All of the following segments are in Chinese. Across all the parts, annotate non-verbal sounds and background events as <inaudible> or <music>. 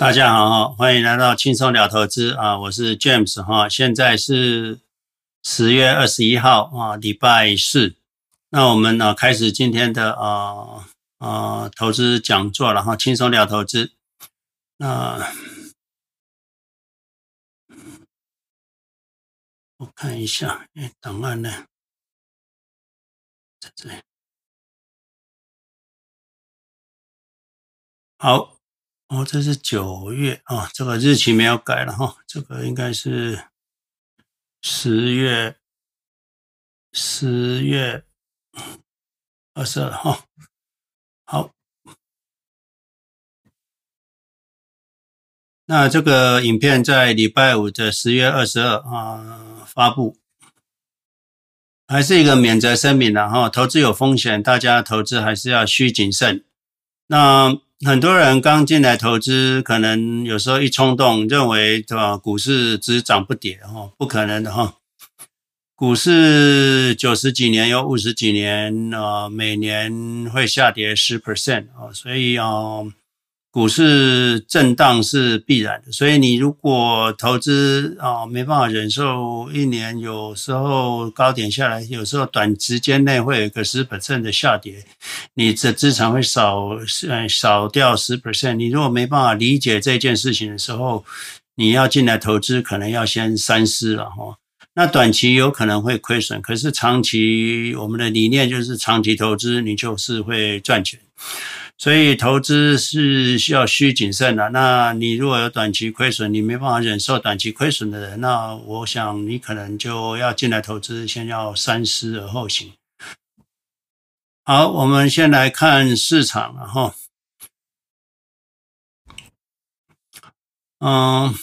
大家好，欢迎来到轻松聊投资啊！我是 James 哈，现在是十月二十一号啊，礼拜四。那我们呢开始今天的啊啊投资讲座了哈，轻松聊投资。那我看一下，哎，档案呢？在这里。好。哦，这是九月啊，哦，这个日期没有改了哈，哦，这个应该是十月十月二十二号。好，那这个影片在礼拜五的十月二十二啊发布，还是一个免责声明的哈，投资有风险，大家投资还是要需谨慎。那。很多人刚进来投资，可能有时候一冲动，认为对吧？股市只涨不跌，哈，不可能的哈。股市九十几年有五十几年啊，每年会下跌十 percent 啊，所以啊。股市震荡是必然的，所以你如果投资啊，没办法忍受一年，有时候高点下来，有时候短时间内会有个十 percent 的下跌，你的资产会少，嗯，少掉十 percent。你如果没办法理解这件事情的时候，你要进来投资，可能要先三思了哈。那短期有可能会亏损，可是长期我们的理念就是长期投资，你就是会赚钱。所以投资是需要需谨慎的。那你如果有短期亏损，你没办法忍受短期亏损的人，那我想你可能就要进来投资，先要三思而后行。好，我们先来看市场，然后，嗯，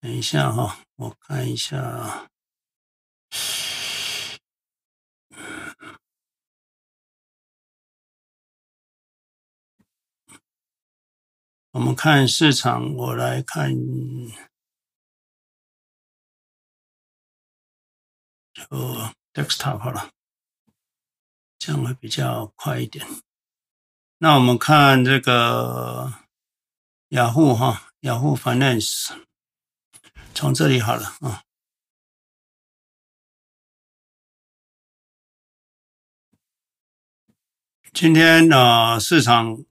等一下哈，我看一下。我们看市场，我来看，就 desktop 好了，这样会比较快一点。那我们看这个雅虎哈，雅虎 Finance，从这里好了啊。今天呢，市场。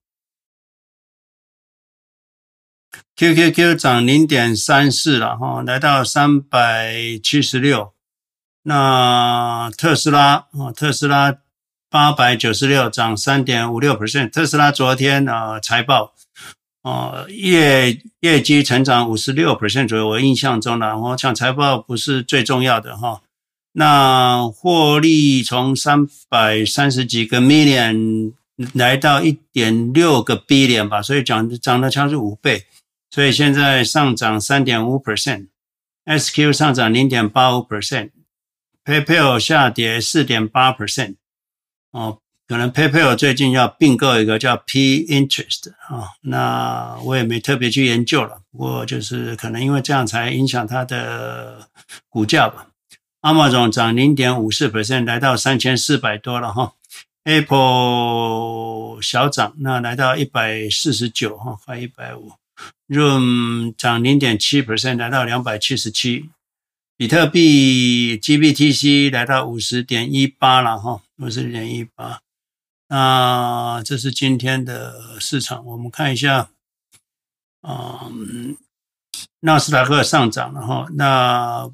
QQQ 涨零点三四了哈，来到三百七十六。那特斯拉啊，特斯拉八百九十六，涨三点五六 percent。特斯拉昨天啊财报啊业业绩成长五十六 percent 左右，我印象中的，我想财报不是最重要的哈。那获利从三百三十几个 million 来到一点六个 billion 吧，所以涨涨了差不多五倍。所以现在上涨三点五 percent，SQ 上涨零点八五 percent，PayPal 下跌四点八 percent。哦，可能 PayPal 最近要并购一个叫 Pinterest 啊、哦，那我也没特别去研究了。不过就是可能因为这样才影响它的股价吧。阿玛总涨零点五四 percent，来到三千四百多了哈。Apple 小涨，那来到一百四十九哈，快一百五。Room 涨零点七 percent，来到两百七十七。比特币 GBTC 来到五十点一八了哈，五十点一八。那这是今天的市场，我们看一下。嗯，纳斯达克上涨了哈，那。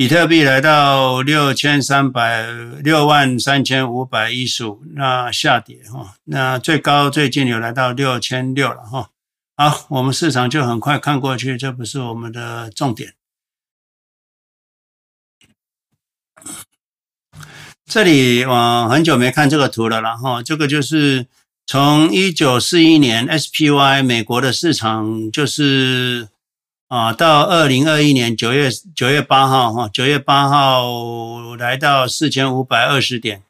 比特币来到六千三百六万三千五百一十五，那下跌哈，那最高最近有来到六千六了哈。好，我们市场就很快看过去，这不是我们的重点。这里我很久没看这个图了，然后这个就是从一九四一年 SPY 美国的市场就是。啊，到二零二一年九月九月八号哈，九月八号来到四千五百二十点，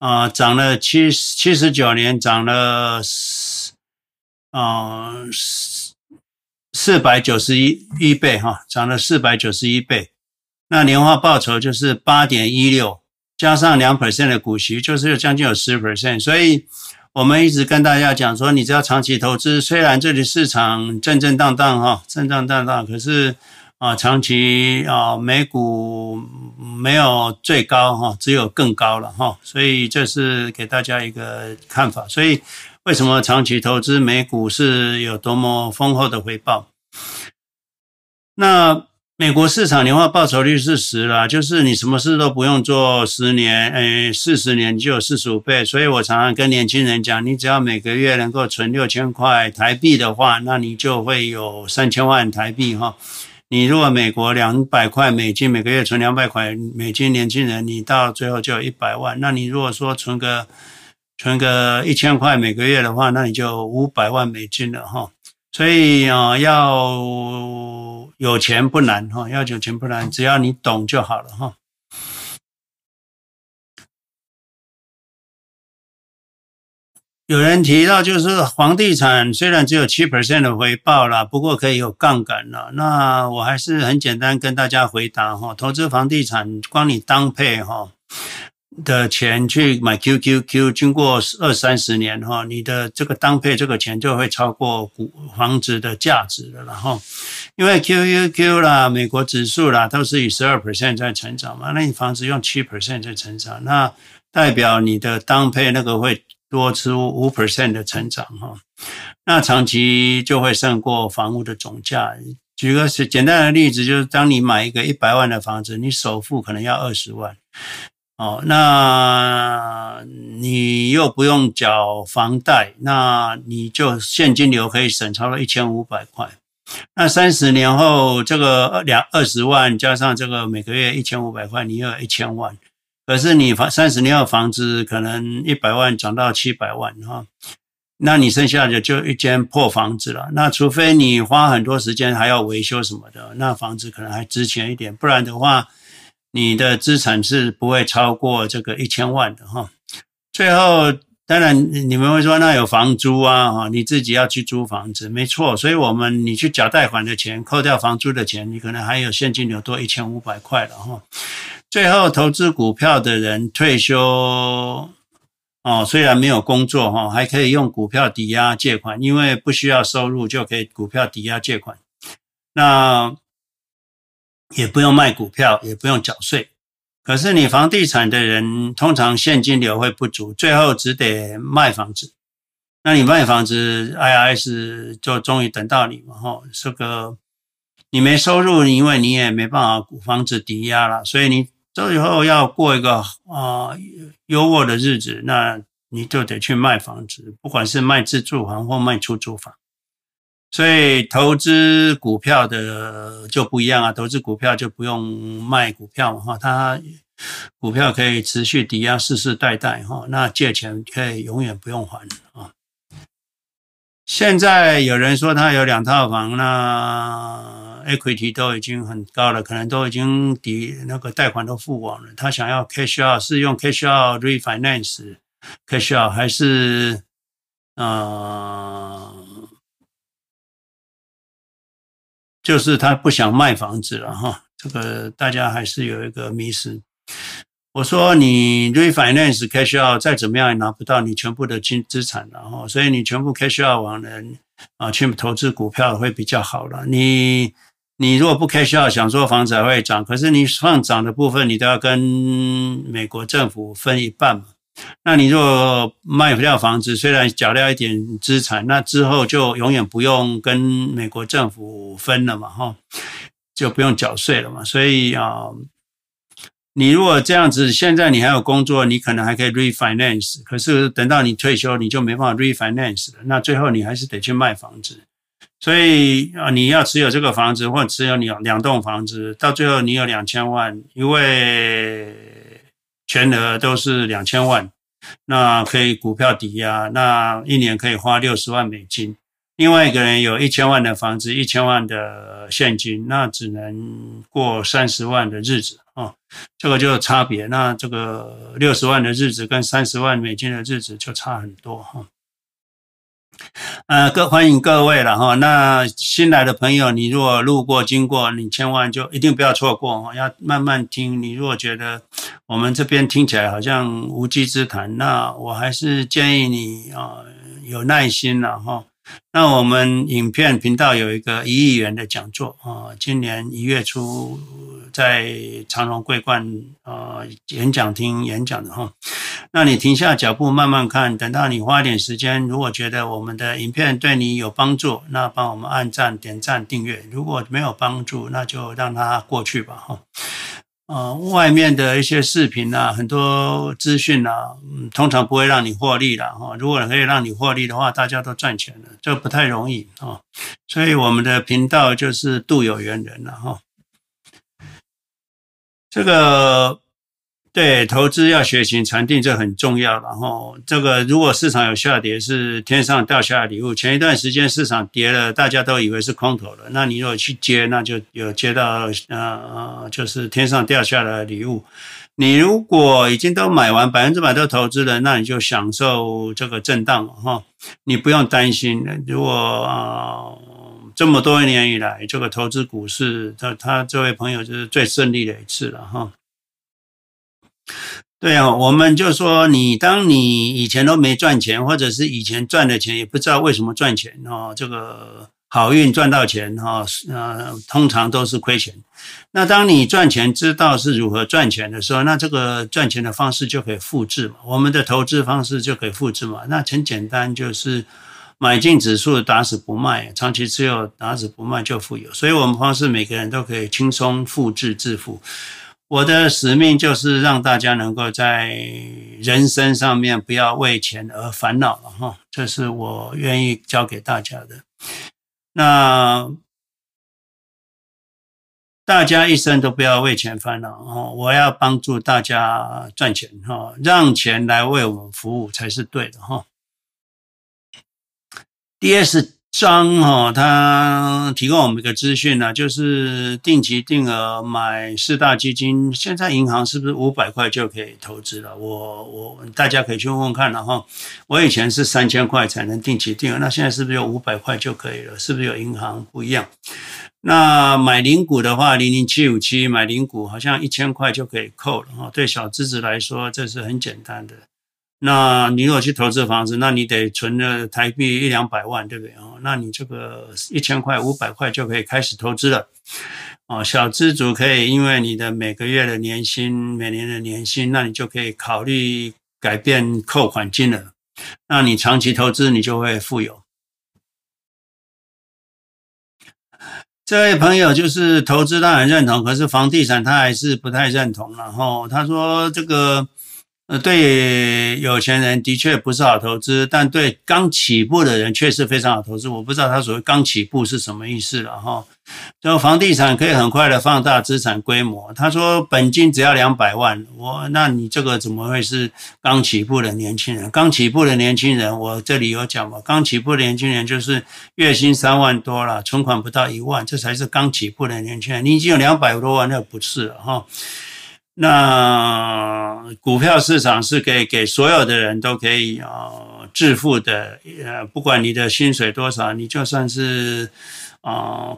啊，涨了七七十九年，涨了四啊四四百九十一一倍哈，涨了四百九十一倍，那年化报酬就是八点一六，加上两 percent 的股息，就是将近有十 percent。所以我们一直跟大家讲说，你只要长期投资，虽然这里市场震震荡荡哈，震震荡荡，可是啊，长期啊，美股没有最高哈，只有更高了哈。所以这是给大家一个看法。所以为什么长期投资美股是有多么丰厚的回报？那美国市场年化报酬率是十啦，就是你什么事都不用做，十年，诶，四十年就有四十五倍。所以我常常跟年轻人讲，你只要每个月能够存六千块台币的话，那你就会有三千万台币哈。你如果美国两百块美金每个月存两百块美金，年轻人你到最后就有一百万。那你如果说存个存个一千块每个月的话，那你就五百万美金了哈。所以啊，要有钱不难哈，要有钱不难，只要你懂就好了哈。有人提到，就是房地产虽然只有七 percent 的回报啦，不过可以有杠杆了。那我还是很简单跟大家回答哈，投资房地产，光你当配哈。的钱去买 QQQ，经过二三十年哈，你的这个当配这个钱就会超过股房子的价值了，然后因为 QQQ 啦、美国指数啦都是以十二 percent 在成长嘛，那你房子用七 percent 在成长，那代表你的当配那个会多出五 percent 的成长哈，那长期就会胜过房屋的总价。举个简单的例子，就是当你买一个一百万的房子，你首付可能要二十万。哦，那你又不用缴房贷，那你就现金流可以省超了一千五百块。那三十年后，这个两二十万加上这个每个月一千五百块，你有一千万。可是你房三十年后房子可能一百万涨到七百万哈，那你剩下的就一间破房子了。那除非你花很多时间还要维修什么的，那房子可能还值钱一点，不然的话。你的资产是不会超过这个一千万的哈。最后，当然你们会说，那有房租啊哈，你自己要去租房子，没错。所以我们你去缴贷款的钱，扣掉房租的钱，你可能还有现金流多一千五百块了哈。最后，投资股票的人退休哦，虽然没有工作哈，还可以用股票抵押借款，因为不需要收入就可以股票抵押借款。那也不用卖股票，也不用缴税。可是你房地产的人，通常现金流会不足，最后只得卖房子。那你卖房子，IRS 就终于等到你嘛？吼，这个你没收入，因为你也没办法房子抵押了，所以你最后要过一个啊优渥的日子，那你就得去卖房子，不管是卖自住房或卖出租房。所以投资股票的就不一样啊，投资股票就不用卖股票嘛哈，它股票可以持续抵押世世代代哈，那借钱可以永远不用还啊。现在有人说他有两套房，那 equity 都已经很高了，可能都已经抵那个贷款都付完了，他想要 cash out 是用 cash out refinance cash out 还是啊？就是他不想卖房子了哈，这个大家还是有一个迷思。我说你 refinance cash out 再怎么样也拿不到你全部的金资产了哈，所以你全部 cash out 完了啊，去投资股票会比较好了。你你如果不 cash out，想说房子还会涨，可是你放涨的部分你都要跟美国政府分一半嘛。那你如果卖不掉房子，虽然缴掉一点资产，那之后就永远不用跟美国政府分了嘛，哈，就不用缴税了嘛。所以啊，你如果这样子，现在你还有工作，你可能还可以 refinance，可是等到你退休，你就没办法 refinance 了。那最后你还是得去卖房子。所以啊，你要持有这个房子，或者持有你两栋房子，到最后你有两千万，因为。全额都是两千万，那可以股票抵押，那一年可以花六十万美金。另外一个人有一千万的房子，一千万的现金，那只能过三十万的日子啊，这个就差别。那这个六十万的日子跟三十万美金的日子就差很多哈。呃，各欢迎各位了哈。那新来的朋友，你如果路过经过，你千万就一定不要错过哈，要慢慢听。你如果觉得我们这边听起来好像无稽之谈，那我还是建议你啊，有耐心了哈。那我们影片频道有一个一亿元的讲座啊，今年一月初在长荣桂冠啊演讲厅演讲的哈。那你停下脚步慢慢看，等到你花点时间，如果觉得我们的影片对你有帮助，那帮我们按赞、点赞、订阅；如果没有帮助，那就让它过去吧哈。啊，外面的一些视频啊，很多资讯啊，嗯，通常不会让你获利了哈。如果可以让你获利的话，大家都赚钱了，这不太容易啊。所以我们的频道就是度有缘人了哈。这个。对，投资要学习禅定，这很重要。然后，这个如果市场有下跌，是天上掉下的礼物。前一段时间市场跌了，大家都以为是空头了。那你如果去接，那就有接到呃，就是天上掉下来的礼物。你如果已经都买完，百分之百都投资了，那你就享受这个震荡哈。你不用担心。如果、呃，这么多年以来，这个投资股市，他他这位朋友就是最顺利的一次了哈。对啊，我们就说你，当你以前都没赚钱，或者是以前赚的钱也不知道为什么赚钱哦，这个好运赚到钱哈，呃，通常都是亏钱。那当你赚钱知道是如何赚钱的时候，那这个赚钱的方式就可以复制嘛，我们的投资方式就可以复制嘛。那很简单，就是买进指数打死不卖，长期持有打死不卖就富有。所以我们方式每个人都可以轻松复制致富。我的使命就是让大家能够在人生上面不要为钱而烦恼了哈，这是我愿意教给大家的。那大家一生都不要为钱烦恼哦，我要帮助大家赚钱哈，让钱来为我们服务才是对的哈。DS。张哈，他提供我们一个资讯呢，就是定期定额买四大基金，现在银行是不是五百块就可以投资了？我我大家可以去问问看了哈。我以前是三千块才能定期定额，那现在是不是有五百块就可以了？是不是有银行不一样？那买零股的话，零零七五七买零股好像一千块就可以扣了哈。对小资子来说，这是很简单的。那你如果去投资房子，那你得存了台币一两百万，对不对哦？那你这个一千块、五百块就可以开始投资了。哦，小资族可以因为你的每个月的年薪、每年的年薪，那你就可以考虑改变扣款金额。那你长期投资，你就会富有。这位朋友就是投资他很认同，可是房地产他还是不太认同。然后他说这个。呃，对有钱人的确不是好投资，但对刚起步的人确实非常好投资。我不知道他所谓刚起步是什么意思了哈。就房地产可以很快的放大资产规模。他说本金只要两百万，我那你这个怎么会是刚起步的年轻人？刚起步的年轻人，我这里有讲嘛，刚起步的年轻人就是月薪三万多了，存款不到一万，这才是刚起步的年轻人。你已经有两百多万，那不是了哈。那股票市场是给给所有的人都可以啊致富的，呃，不管你的薪水多少，你就算是啊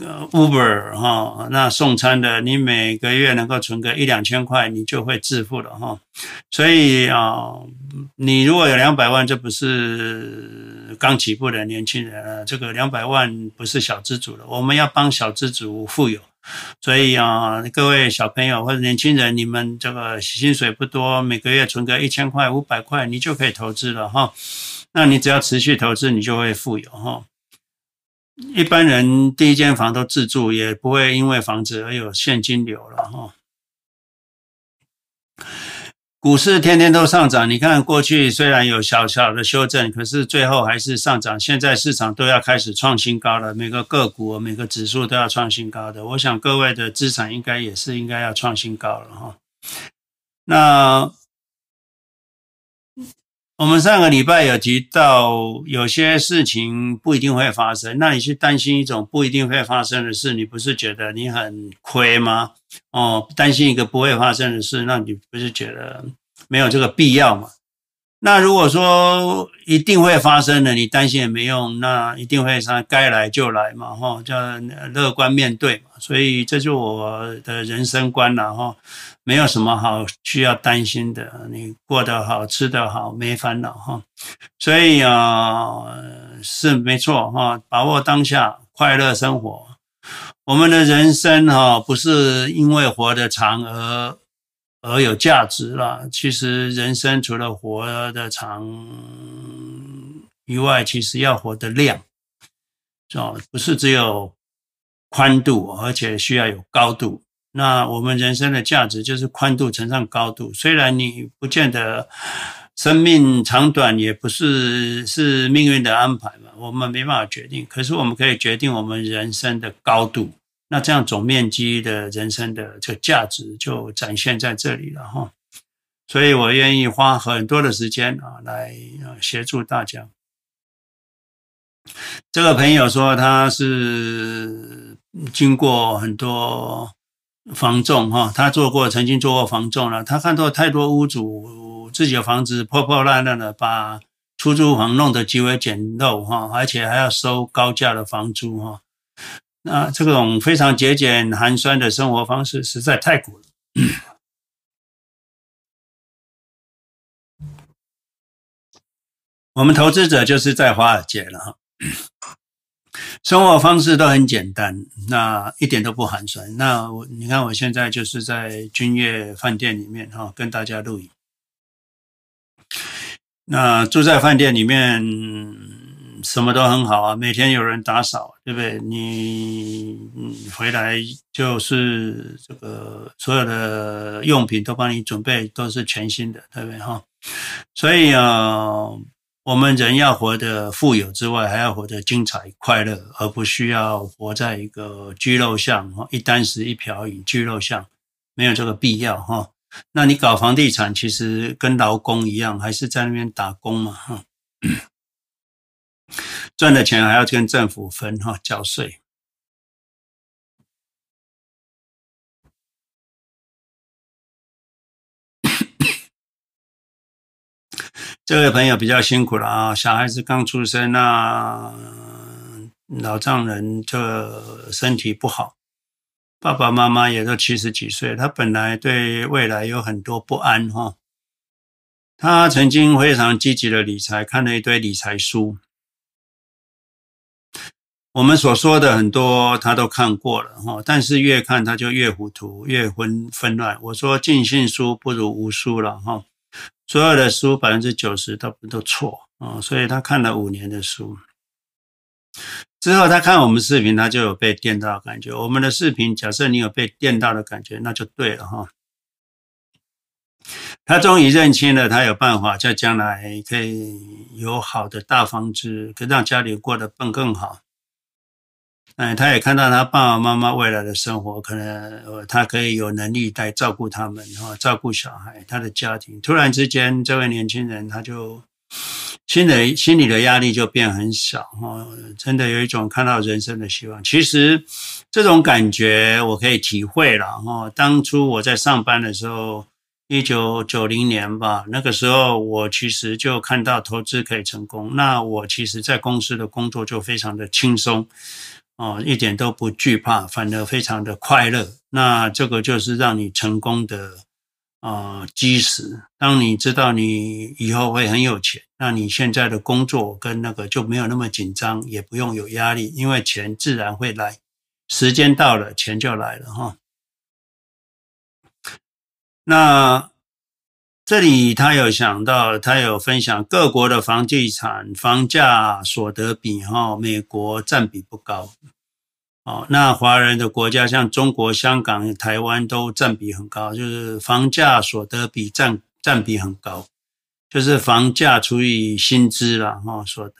呃 Uber 哈，那送餐的，你每个月能够存个一两千块，你就会致富了哈。所以啊，你如果有两百万，这不是刚起步的年轻人，这个两百万不是小资族了，我们要帮小资族富有。所以啊，各位小朋友或者年轻人，你们这个薪水不多，每个月存个一千块、五百块，你就可以投资了哈。那你只要持续投资，你就会富有哈。一般人第一间房都自住，也不会因为房子而有现金流了哈。股市天天都上涨，你看过去虽然有小小的修正，可是最后还是上涨。现在市场都要开始创新高了，每个个股、每个指数都要创新高的。我想各位的资产应该也是应该要创新高了哈。那我们上个礼拜有提到，有些事情不一定会发生，那你去担心一种不一定会发生的事，你不是觉得你很亏吗？哦，担心一个不会发生的事，那你不是觉得没有这个必要吗？那如果说一定会发生的，你担心也没用，那一定会上该来就来嘛，哈，叫乐观面对嘛。所以这就是我的人生观了，哈，没有什么好需要担心的，你过得好，吃得好，没烦恼，哈。所以啊，是没错，哈，把握当下，快乐生活。我们的人生，哈，不是因为活得长而。而有价值了。其实人生除了活得长以外，其实要活得亮，哦，不是只有宽度，而且需要有高度。那我们人生的价值就是宽度乘上高度。虽然你不见得生命长短，也不是是命运的安排嘛，我们没办法决定。可是我们可以决定我们人生的高度。那这样总面积的人生的这个价值就展现在这里了哈，所以我愿意花很多的时间啊来协助大家。这个朋友说他是经过很多房仲哈，他做过曾经做过房仲了，他看到太多屋主自己的房子破破烂烂的，把出租房弄得极为简陋哈，而且还要收高价的房租哈。那这种非常节俭寒酸的生活方式实在太苦了。我们投资者就是在华尔街了哈，生活方式都很简单，那一点都不寒酸。那你看，我现在就是在君悦饭店里面哈，跟大家录影。那住在饭店里面。什么都很好啊，每天有人打扫，对不对？你回来就是这个所有的用品都帮你准备，都是全新的，对不对哈？所以啊，我们人要活得富有之外，还要活得精彩快乐，而不需要活在一个居肉巷哈，一簞食一瓢饮居肉巷，没有这个必要哈。那你搞房地产，其实跟劳工一样，还是在那边打工嘛哈。赚的钱还要跟政府分哈，缴税。<coughs> 这位朋友比较辛苦了啊，小孩子刚出生啊，老丈人这身体不好，爸爸妈妈也都七十几岁，他本来对未来有很多不安哈。他曾经非常积极的理财，看了一堆理财书。我们所说的很多，他都看过了哈，但是越看他就越糊涂，越混纷乱。我说尽信书不如无书了哈，所有的书百分之九十都都错啊，所以他看了五年的书之后，他看我们视频，他就有被电到的感觉。我们的视频，假设你有被电到的感觉，那就对了哈。他终于认清了，他有办法在将来可以有好的大房子，可以让家里过得更更好。嗯，他也看到他爸爸妈妈未来的生活，可能他可以有能力来照顾他们，哈，照顾小孩，他的家庭。突然之间，这位年轻人他就 <coughs> 心里心里的压力就变很小，哈，真的有一种看到人生的希望。其实这种感觉我可以体会了，哈。当初我在上班的时候，一九九零年吧，那个时候我其实就看到投资可以成功，那我其实在公司的工作就非常的轻松。哦，一点都不惧怕，反而非常的快乐。那这个就是让你成功的啊基石。当你知道你以后会很有钱，那你现在的工作跟那个就没有那么紧张，也不用有压力，因为钱自然会来。时间到了，钱就来了哈。那这里他有想到，他有分享各国的房地产房价所得比哈，美国占比不高。哦，那华人的国家像中国、香港、台湾都占比很高，就是房价所得比占占比很高，就是房价除以薪资了哈，所得。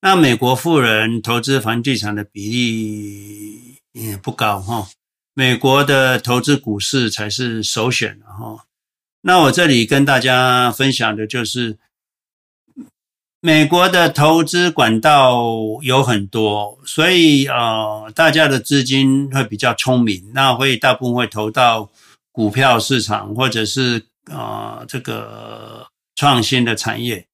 那美国富人投资房地产的比例也不高哈，美国的投资股市才是首选哈。那我这里跟大家分享的就是。美国的投资管道有很多，所以呃，大家的资金会比较聪明，那会大部分会投到股票市场，或者是呃这个创新的产业。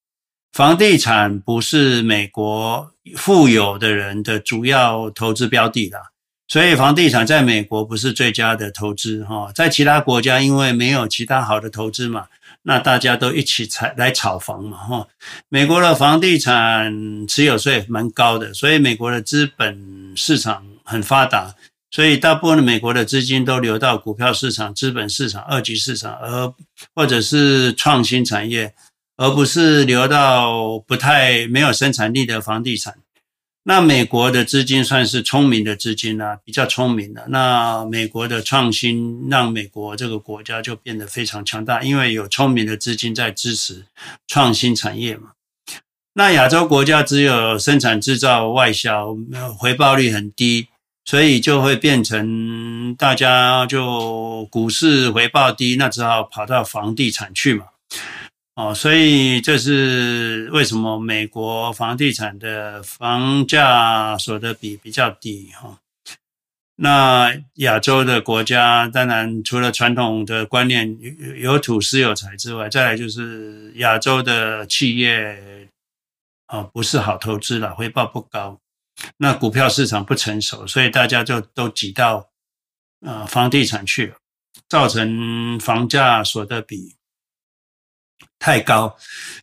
房地产不是美国富有的人的主要投资标的啦，所以房地产在美国不是最佳的投资哈。在其他国家，因为没有其他好的投资嘛，那大家都一起炒来炒房嘛哈。美国的房地产持有税蛮高的，所以美国的资本市场很发达，所以大部分的美国的资金都流到股票市场、资本市场、二级市场，而或者是创新产业。而不是流到不太没有生产力的房地产。那美国的资金算是聪明的资金啊，比较聪明的。那美国的创新让美国这个国家就变得非常强大，因为有聪明的资金在支持创新产业嘛。那亚洲国家只有生产制造外销，回报率很低，所以就会变成大家就股市回报低，那只好跑到房地产去嘛。哦，所以这是为什么美国房地产的房价所得比比较低哈？那亚洲的国家当然除了传统的观念有土斯有财之外，再来就是亚洲的企业啊不是好投资了，回报不高，那股票市场不成熟，所以大家就都挤到呃房地产去了，造成房价所得比。太高，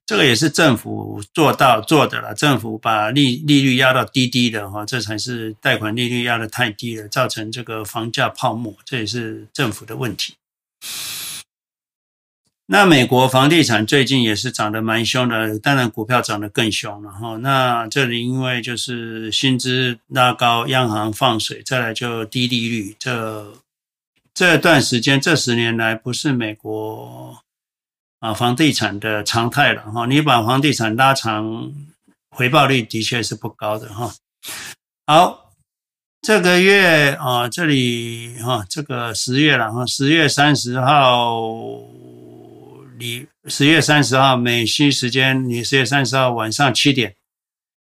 这个也是政府做到做的了。政府把利利率压到低低的哈，这才是贷款利率压得太低了，造成这个房价泡沫，这也是政府的问题。那美国房地产最近也是涨得蛮凶的，当然股票涨得更凶了哈。那这里因为就是薪资拉高，央行放水，再来就低利率，这这段时间这十年来不是美国。啊，房地产的常态了哈，你把房地产拉长，回报率的确是不高的哈。好，这个月啊，这里哈，这个十月了哈，十月三十号，你十月三十号美西时间，你十月三十号晚上七点，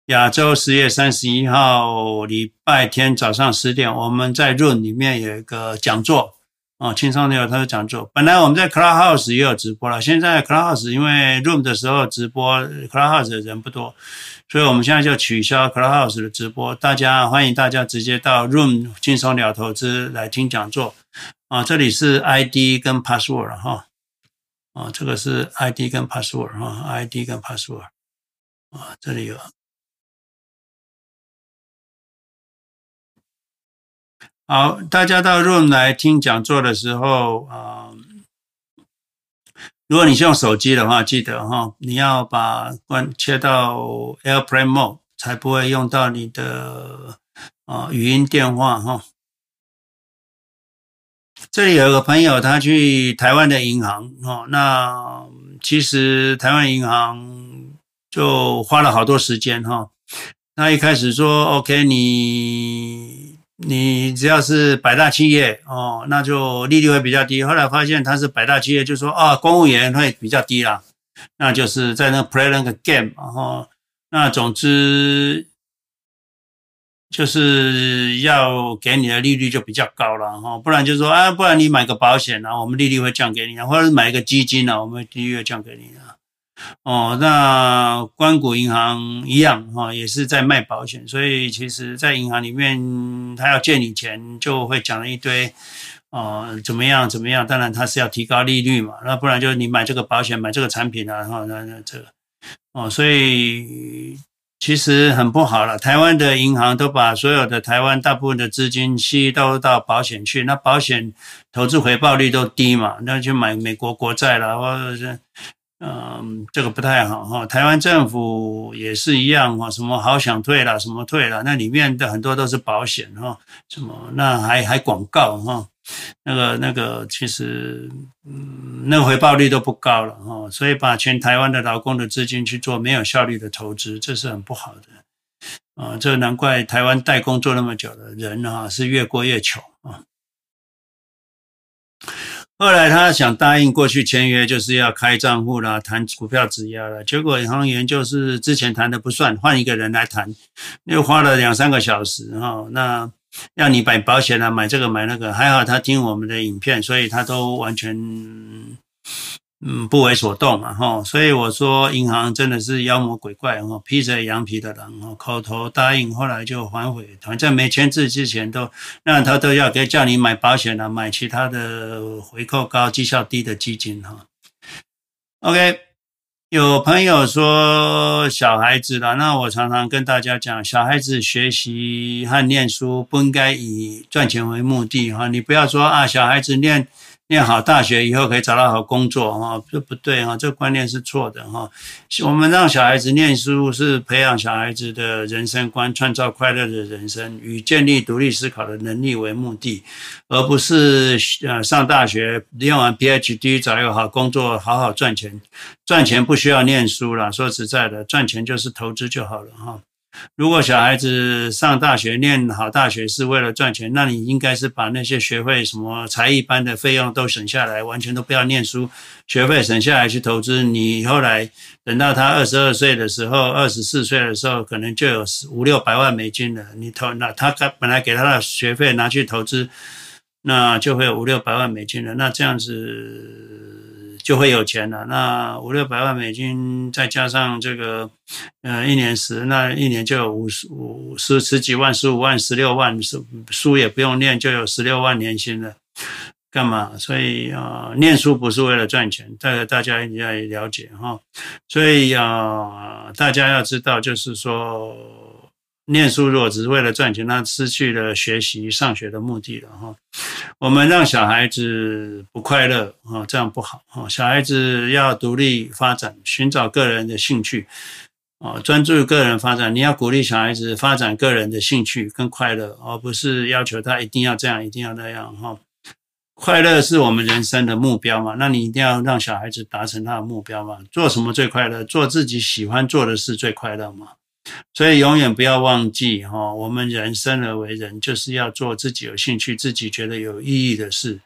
亚洲十月三十一号礼拜天早上十点，我们在润里面有一个讲座。哦，青少年有他的讲座。本来我们在 Clubhouse 也有直播了，现在 Clubhouse 因为 Room 的时候直播 Clubhouse 的人不多，所以我们现在就取消 Clubhouse 的直播。大家欢迎大家直接到 Room 轻松聊投资来听讲座。啊，这里是 ID 跟 Password 哈。啊，这个是 ID 跟 Password 哈，ID 跟 Password。啊，这里有。好，大家到 Room 来听讲座的时候啊、如果你是用手机的话，记得哈，你要把关切到 Airplane Mode，才不会用到你的啊、语音电话哈。这里有一个朋友，他去台湾的银行哦，那其实台湾银行就花了好多时间哈。他一开始说 OK，你。你只要是百大企业哦，那就利率会比较低。后来发现他是百大企业，就说啊，公务员会比较低啦。那就是在那 play 那个 game，然后那总之就是要给你的利率就比较高了哈。不然就说啊，不然你买个保险，然后我们利率会降给你，或者是买一个基金呢，我们利率会降给你的。哦，那关谷银行一样哈，也是在卖保险，所以其实，在银行里面，他要借你钱，就会讲了一堆，哦，怎么样怎么样，当然他是要提高利率嘛，那不然就你买这个保险，买这个产品啊，哈，那那这个，哦，所以其实很不好了。台湾的银行都把所有的台湾大部分的资金吸都到保险去，那保险投资回报率都低嘛，那就买美国国债了，或者是。嗯，这个不太好哈。台湾政府也是一样哈，什么好想退了，什么退了，那里面的很多都是保险哈，什么那还还广告哈，那个那个其实嗯，那回报率都不高了哈，所以把全台湾的劳工的资金去做没有效率的投资，这是很不好的啊。这难怪台湾代工做那么久的人哈，是越过越穷啊。后来他想答应过去签约，就是要开账户啦，谈股票质押了。结果银行员就是之前谈的不算，换一个人来谈，又花了两三个小时哈。那要你买保险啊，买这个买那个，还好他听我们的影片，所以他都完全嗯，不为所动嘛，哈，所以我说银行真的是妖魔鬼怪，哈，披着羊皮的人，哈，口头答应，后来就反悔，反正没签字之前都，那他都要给叫你买保险啊，买其他的回扣高、绩效低的基金，哈。OK，有朋友说小孩子了，那我常常跟大家讲，小孩子学习和念书不应该以赚钱为目的，哈，你不要说啊，小孩子念。念好大学以后可以找到好工作哈，这不对哈，这观念是错的哈。我们让小孩子念书是培养小孩子的人生观，创造快乐的人生与建立独立思考的能力为目的，而不是呃上大学念完 PhD 找一个好工作，好好赚钱。赚钱不需要念书了，说实在的，赚钱就是投资就好了哈。如果小孩子上大学念好大学是为了赚钱，那你应该是把那些学费、什么才艺班的费用都省下来，完全都不要念书，学费省下来去投资。你后来等到他二十二岁的时候，二十四岁的时候，可能就有五六百万美金了。你投那他本来给他的学费拿去投资，那就会有五六百万美金了。那这样子。就会有钱了。那五六百万美金，再加上这个，呃，一年十，那一年就有五十五十十几万、十五万、十六万，书书也不用念，就有十六万年薪了。干嘛？所以啊、呃，念书不是为了赚钱，大家大家一定要了解哈。所以啊、呃，大家要知道，就是说。念书如果只是为了赚钱，那失去了学习上学的目的了哈。我们让小孩子不快乐啊，这样不好哈。小孩子要独立发展，寻找个人的兴趣啊，专注于个人发展。你要鼓励小孩子发展个人的兴趣跟快乐，而不是要求他一定要这样，一定要那样哈。快乐是我们人生的目标嘛，那你一定要让小孩子达成他的目标嘛。做什么最快乐？做自己喜欢做的事最快乐嘛。所以永远不要忘记哈，我们人生而为人，就是要做自己有兴趣、自己觉得有意义的事，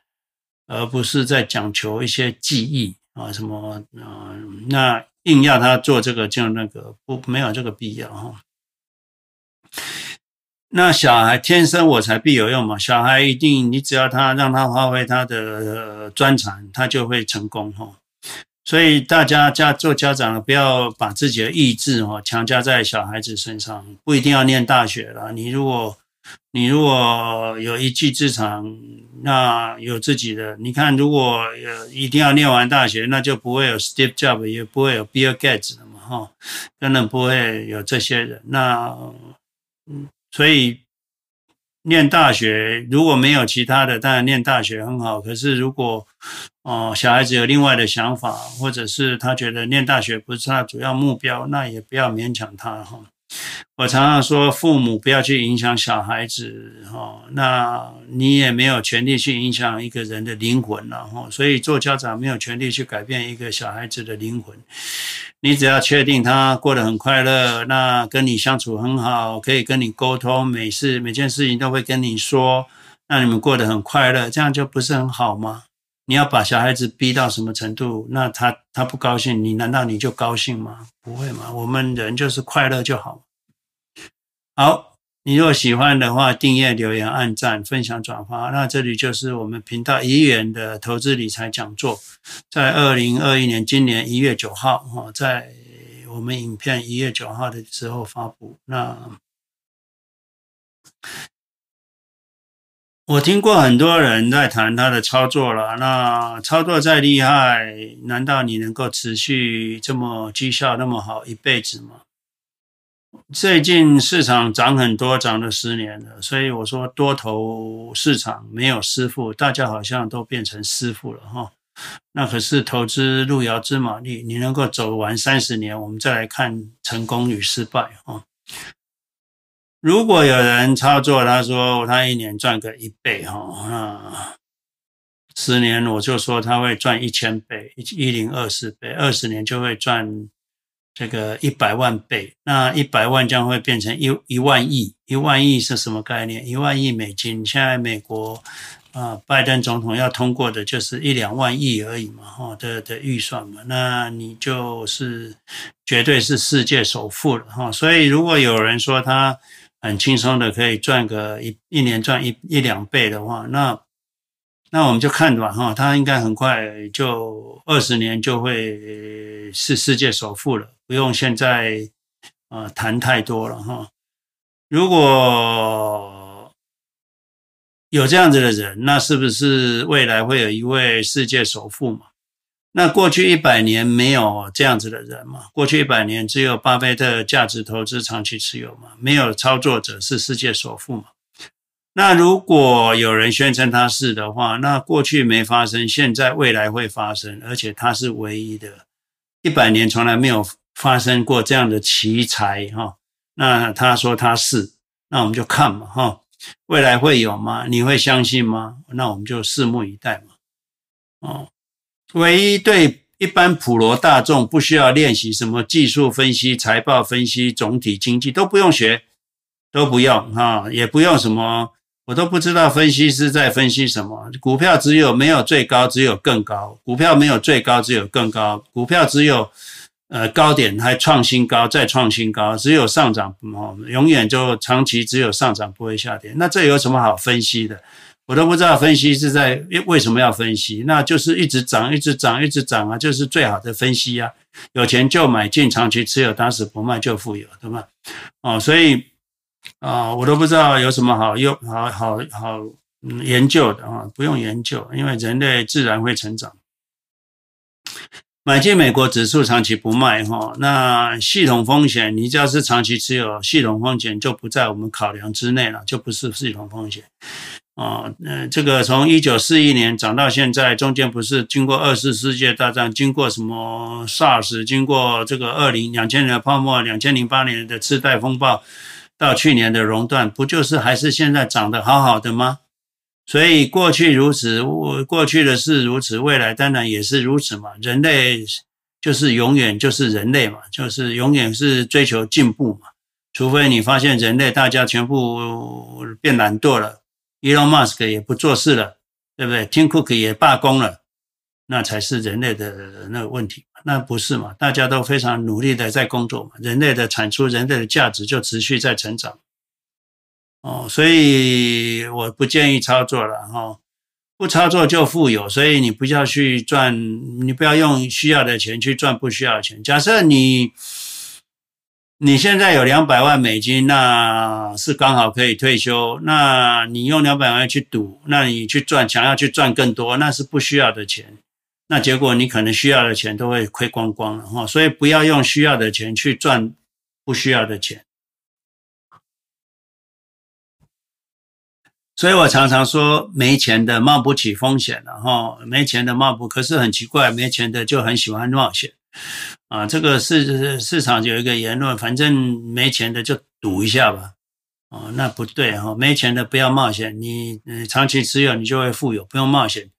而不是在讲求一些技艺啊什么啊，那硬要他做这个就那个，不没有这个必要哈。那小孩天生我材必有用嘛，小孩一定你只要他让他发挥他的专长，他就会成功哈。所以大家家做家长的，不要把自己的意志哈强加在小孩子身上，不一定要念大学了。你如果你如果有一技之长，那有自己的，你看，如果一定要念完大学，那就不会有 Steve Jobs，也不会有 Bill Gates 了嘛，哈，根本不会有这些人。那嗯，所以。念大学如果没有其他的，当然念大学很好。可是如果哦小孩子有另外的想法，或者是他觉得念大学不是他主要目标，那也不要勉强他哈。我常常说，父母不要去影响小孩子哈，那你也没有权利去影响一个人的灵魂了哈。所以做家长没有权利去改变一个小孩子的灵魂。你只要确定他过得很快乐，那跟你相处很好，可以跟你沟通，每事每件事情都会跟你说，那你们过得很快乐，这样就不是很好吗？你要把小孩子逼到什么程度，那他他不高兴，你难道你就高兴吗？不会吗？我们人就是快乐就好。好，你如果喜欢的话，订阅、留言、按赞、分享、转发。那这里就是我们频道一元的投资理财讲座，在二零二一年今年一月九号，哈，在我们影片一月九号的时候发布。那我听过很多人在谈他的操作了，那操作再厉害，难道你能够持续这么绩效那么好一辈子吗？最近市场涨很多，涨了十年了，所以我说多头市场没有师傅，大家好像都变成师傅了哈。那可是投资路遥知马力，你能够走完三十年，我们再来看成功与失败哈。如果有人操作，他说他一年赚个一倍哈，那十年我就说他会赚一千倍，一零二四倍，二十年就会赚。这个一百万倍，那一百万将会变成一一万亿，一万亿是什么概念？一万亿美金，现在美国啊，拜登总统要通过的就是一两万亿而已嘛，哈的的预算嘛，那你就是绝对是世界首富了哈。所以如果有人说他很轻松的可以赚个一一年赚一一两倍的话，那那我们就看吧，哈，他应该很快就二十年就会是世界首富了，不用现在啊谈太多了，哈。如果有这样子的人，那是不是未来会有一位世界首富嘛？那过去一百年没有这样子的人嘛？过去一百年只有巴菲特价值投资长期持有嘛？没有操作者是世界首富嘛？那如果有人宣称他是的话，那过去没发生，现在未来会发生，而且他是唯一的，一百年从来没有发生过这样的奇才哈。那他说他是，那我们就看嘛哈，未来会有吗？你会相信吗？那我们就拭目以待嘛，哦。唯一对一般普罗大众不需要练习什么技术分析、财报分析、总体经济都不用学，都不用哈，也不用什么，我都不知道分析师在分析什么。股票只有没有最高，只有更高；股票没有最高，只有更高；股票只有呃高点还创新高，再创新高，只有上涨哦，永远就长期只有上涨不会下跌。那这有什么好分析的？我都不知道分析是在为什么要分析，那就是一直涨，一直涨，一直涨啊，就是最好的分析啊。有钱就买进，长期持有，打死不卖就富有，对吧？哦，所以啊，我都不知道有什么好用、好好好研究的啊，不用研究，因为人类自然会成长。买进美国指数，长期不卖哈，那系统风险，你只要是长期持有，系统风险就不在我们考量之内了，就不是系统风险。啊，嗯，这个从一九四一年涨到现在，中间不是经过二次世界大战，经过什么 SARS，经过这个二零两千年的泡沫，两千零八年的次贷风暴，到去年的熔断，不就是还是现在涨得好好的吗？所以过去如此，过去的事如此，未来当然也是如此嘛。人类就是永远就是人类嘛，就是永远是追求进步嘛，除非你发现人类大家全部变懒惰了。Elon Musk 也不做事了，对不对？Tim Cook 也罢工了，那才是人类的那个问题。那不是嘛？大家都非常努力的在工作嘛，人类的产出、人类的价值就持续在成长。哦，所以我不建议操作了哈，不操作就富有。所以你不要去赚，你不要用需要的钱去赚不需要的钱。假设你。你现在有两百万美金，那是刚好可以退休。那你用两百万去赌，那你去赚，想要去赚更多，那是不需要的钱。那结果你可能需要的钱都会亏光光了哈。所以不要用需要的钱去赚不需要的钱。所以我常常说，没钱的冒不起风险了哈，没钱的冒不，可是很奇怪，没钱的就很喜欢冒险。啊，这个市市场有一个言论，反正没钱的就赌一下吧。哦，那不对哈，没钱的不要冒险。你嗯长期持有，你就会富有，不用冒险。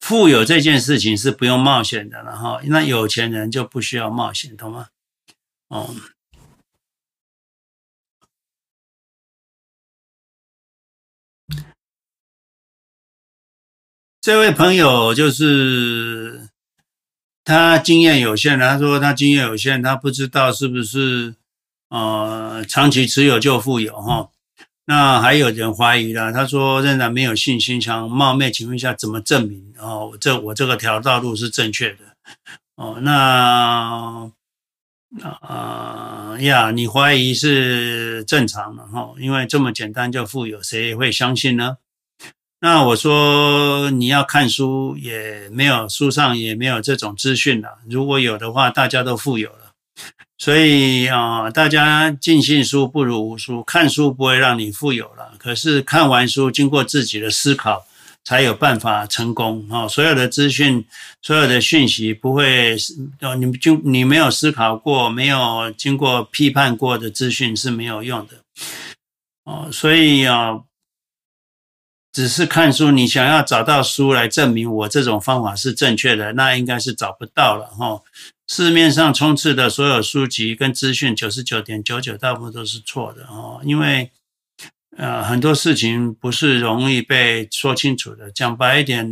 富有这件事情是不用冒险的了哈。那有钱人就不需要冒险，懂吗？哦，这位朋友就是。他经验有限，他说他经验有限，他不知道是不是呃长期持有就富有哈。那还有人怀疑了，他说仍然没有信心，想冒昧请问一下怎么证明哦？这我这个条道路是正确的哦？那啊呀，你怀疑是正常的哈，因为这么简单就富有，谁会相信呢？那我说你要看书，也没有书上也没有这种资讯了。如果有的话，大家都富有了。所以啊，大家尽信书不如无书。看书不会让你富有了，可是看完书，经过自己的思考，才有办法成功啊。所有的资讯，所有的讯息不会，你就你没有思考过，没有经过批判过的资讯是没有用的。哦，所以啊。只是看书，你想要找到书来证明我这种方法是正确的，那应该是找不到了哈。市面上充斥的所有书籍跟资讯，九十九点九九大部分都是错的哈。因为呃很多事情不是容易被说清楚的。讲白一点，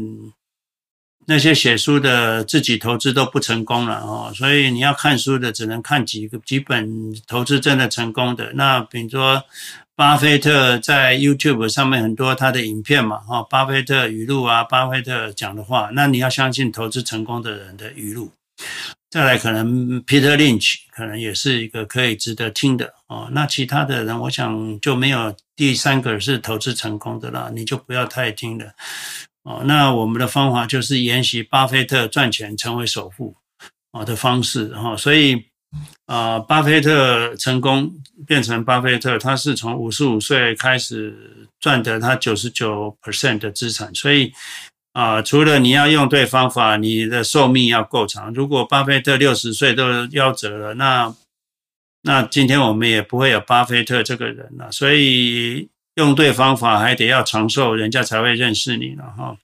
那些写书的自己投资都不成功了哦，所以你要看书的只能看几个几本投资真的成功的。那比如说巴菲特在 YouTube 上面很多他的影片嘛，哈，巴菲特语录啊，巴菲特讲的话，那你要相信投资成功的人的语录。再来，可能 Peter Lynch 可能也是一个可以值得听的哦。那其他的人，我想就没有第三个是投资成功的了，你就不要太听了。哦，那我们的方法就是沿袭巴菲特赚钱成为首富啊的方式哈，所以啊，巴菲特成功变成巴菲特，他是从五十五岁开始赚得他九十九 percent 的资产，所以啊，除了你要用对方法，你的寿命要够长。如果巴菲特六十岁都夭折了，那那今天我们也不会有巴菲特这个人了，所以。用对方法，还得要长寿，人家才会认识你了哈。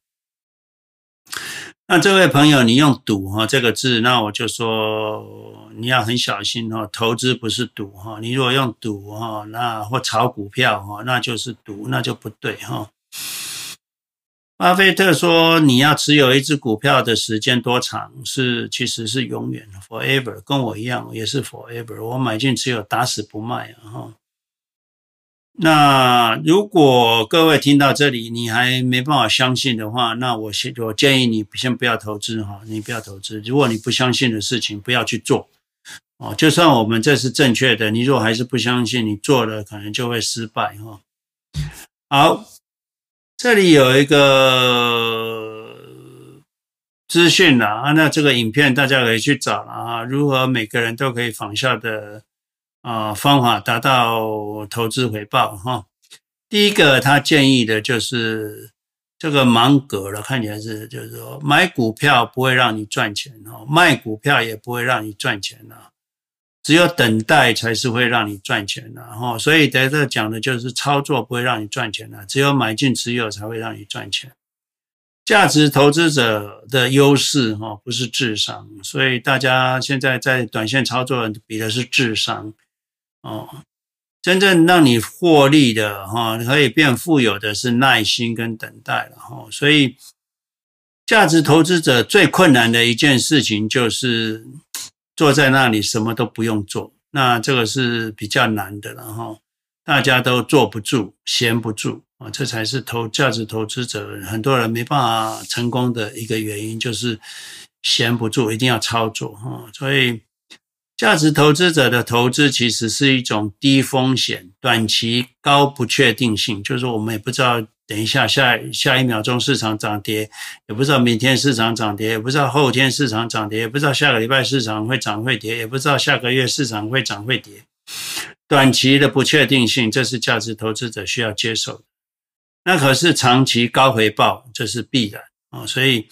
那这位朋友，你用赌哈这个字，那我就说你要很小心哈。投资不是赌哈，你如果用赌哈，那或炒股票哈，那就是赌，那就不对哈。巴菲特说，你要持有一只股票的时间多长？是其实是永远，forever，跟我一样也是 forever。我买进持有，打死不卖哈。那如果各位听到这里，你还没办法相信的话，那我先我建议你先不要投资哈，你不要投资。如果你不相信的事情，不要去做哦。就算我们这是正确的，你如果还是不相信，你做了可能就会失败哈。好，这里有一个资讯啦，那这个影片大家可以去找了啊，如何每个人都可以仿效的。啊，方法达到投资回报哈。第一个，他建议的就是这个芒格了，看起来是就是说，买股票不会让你赚钱哦，卖股票也不会让你赚钱呐，只有等待才是会让你赚钱的哈。所以在这讲的就是操作不会让你赚钱的，只有买进持有才会让你赚钱。价值投资者的优势哈，不是智商，所以大家现在在短线操作比的是智商。哦，真正让你获利的哈，可以变富有的是耐心跟等待了哈。所以，价值投资者最困难的一件事情就是坐在那里什么都不用做，那这个是比较难的了哈。大家都坐不住、闲不住啊，这才是投价值投资者很多人没办法成功的一个原因，就是闲不住，一定要操作哈。所以。价值投资者的投资其实是一种低风险、短期高不确定性，就是我们也不知道等一下下下一秒钟市场涨跌，也不知道明天市场涨跌，也不知道后天市场涨跌，也不知道下个礼拜市场会涨会跌，也不知道下个月市场会涨会跌。短期的不确定性，这是价值投资者需要接受的。那可是长期高回报，这是必然啊，所以。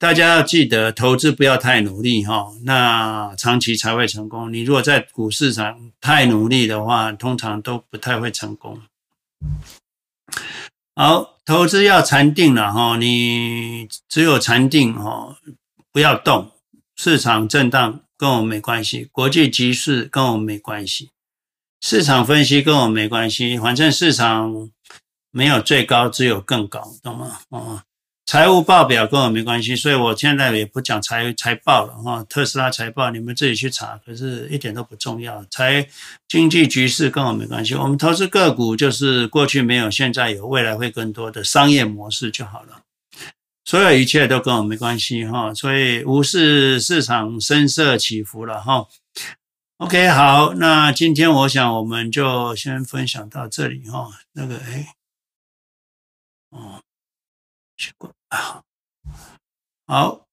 大家要记得，投资不要太努力哈，那长期才会成功。你如果在股市上太努力的话，通常都不太会成功。好，投资要禅定了哈，你只有禅定哈，不要动。市场震荡跟我没关系，国际局势跟我没关系，市场分析跟我没关系，反正市场没有最高，只有更高，懂吗？哦。财务报表跟我没关系，所以我现在也不讲财财报了哈。特斯拉财报你们自己去查，可是一点都不重要。财经济局势跟我没关系，我们投资个股就是过去没有，现在有，未来会更多的商业模式就好了。所有一切都跟我没关系哈，所以无视市场声色起伏了哈。OK，好，那今天我想我们就先分享到这里哈。那个哎，哦。去过啊，好，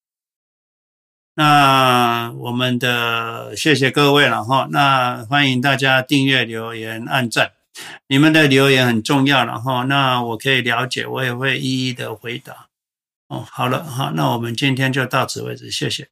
那我们的谢谢各位了哈，那欢迎大家订阅、留言、按赞，你们的留言很重要了哈，那我可以了解，我也会一一的回答。哦，好了哈，那我们今天就到此为止，谢谢。